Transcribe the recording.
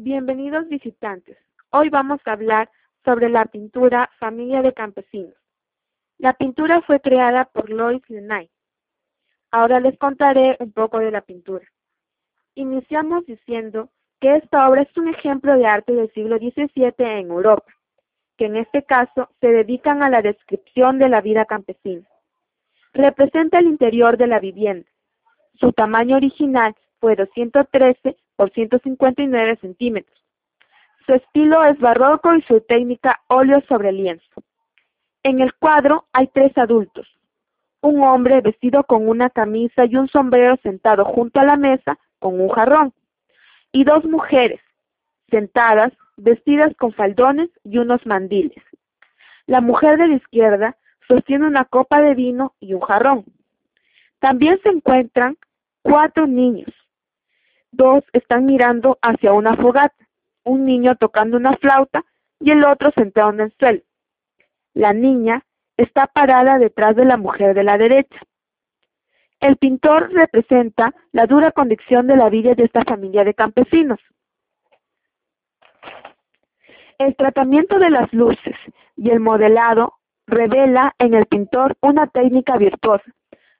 Bienvenidos visitantes. Hoy vamos a hablar sobre la pintura Familia de Campesinos. La pintura fue creada por Lois Lenay. Ahora les contaré un poco de la pintura. Iniciamos diciendo que esta obra es un ejemplo de arte del siglo XVII en Europa, que en este caso se dedican a la descripción de la vida campesina. Representa el interior de la vivienda. Su tamaño original fue 213 por 159 centímetros. Su estilo es barroco y su técnica óleo sobre lienzo. En el cuadro hay tres adultos. Un hombre vestido con una camisa y un sombrero sentado junto a la mesa con un jarrón. Y dos mujeres sentadas, vestidas con faldones y unos mandiles. La mujer de la izquierda sostiene una copa de vino y un jarrón. También se encuentran cuatro niños, Dos están mirando hacia una fogata, un niño tocando una flauta y el otro sentado en el suelo. La niña está parada detrás de la mujer de la derecha. El pintor representa la dura condición de la vida de esta familia de campesinos. El tratamiento de las luces y el modelado revela en el pintor una técnica virtuosa